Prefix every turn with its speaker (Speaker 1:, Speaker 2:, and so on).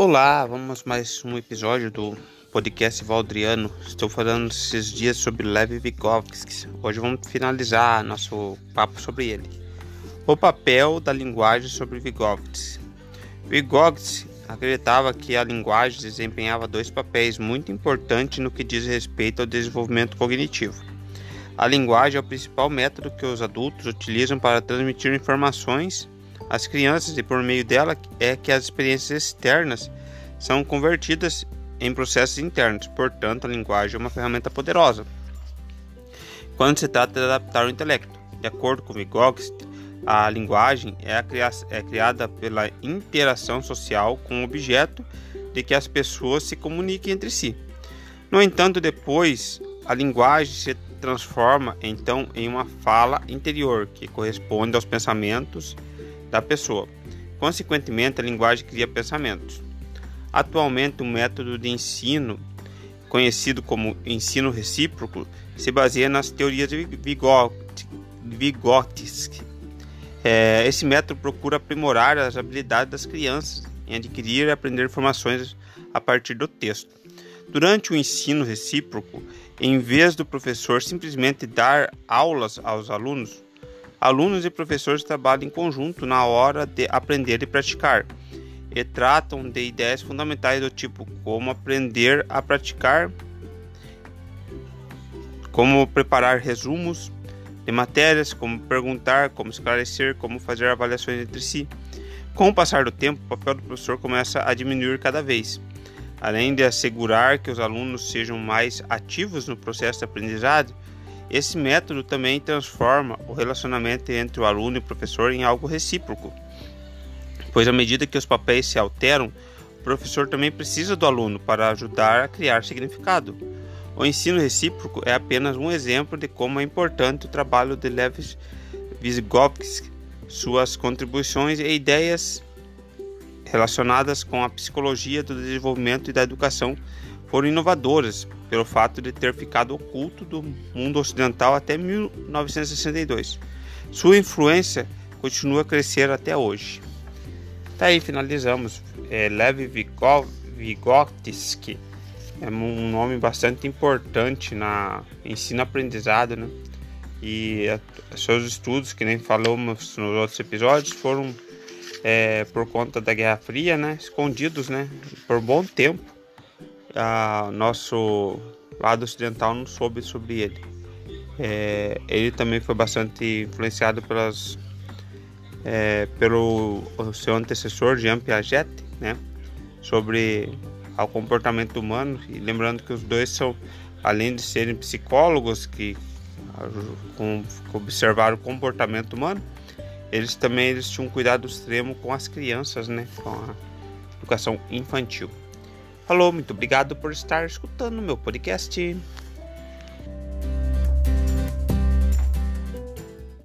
Speaker 1: Olá, vamos mais um episódio do podcast Valdriano. Estou falando esses dias sobre Lev Vygotsky. Hoje vamos finalizar nosso papo sobre ele. O papel da linguagem sobre Vygotsky. Vygotsky acreditava que a linguagem desempenhava dois papéis muito importantes no que diz respeito ao desenvolvimento cognitivo. A linguagem é o principal método que os adultos utilizam para transmitir informações às crianças e por meio dela é que as experiências externas são convertidas em processos internos. Portanto, a linguagem é uma ferramenta poderosa quando se trata de adaptar o intelecto. De acordo com Vygotsky, a linguagem é, é criada pela interação social com o objeto de que as pessoas se comuniquem entre si. No entanto, depois a linguagem se transforma então em uma fala interior que corresponde aos pensamentos da pessoa. Consequentemente, a linguagem cria pensamentos. Atualmente, o método de ensino, conhecido como ensino recíproco, se baseia nas teorias de Vygotsky. É, esse método procura aprimorar as habilidades das crianças em adquirir e aprender informações a partir do texto. Durante o ensino recíproco, em vez do professor simplesmente dar aulas aos alunos, Alunos e professores trabalham em conjunto na hora de aprender e praticar, e tratam de ideias fundamentais do tipo como aprender a praticar, como preparar resumos de matérias, como perguntar, como esclarecer, como fazer avaliações entre si. Com o passar do tempo, o papel do professor começa a diminuir cada vez. Além de assegurar que os alunos sejam mais ativos no processo de aprendizagem, esse método também transforma o relacionamento entre o aluno e o professor em algo recíproco, pois à medida que os papéis se alteram, o professor também precisa do aluno para ajudar a criar significado. O ensino recíproco é apenas um exemplo de como é importante o trabalho de Lev Vygotsky, suas contribuições e ideias relacionadas com a psicologia do desenvolvimento e da educação foram inovadoras pelo fato de ter ficado oculto do mundo ocidental até 1962. Sua influência continua a crescer até hoje. Tá aí, finalizamos. É, Lev Vygotsky é um nome bastante importante na ensino-aprendizado, né? E a, seus estudos, que nem falamos nos outros episódios, foram é, por conta da Guerra Fria, né? Escondidos, né? Por bom tempo a nosso lado ocidental não soube sobre ele. É, ele também foi bastante influenciado pelas, é, pelo seu antecessor Jean Piaget, né, sobre o comportamento humano. E lembrando que os dois são, além de serem psicólogos que com, observaram o comportamento humano, eles também eles tinham um cuidado extremo com as crianças, né, com a educação infantil. Falou, muito obrigado por estar escutando meu podcast.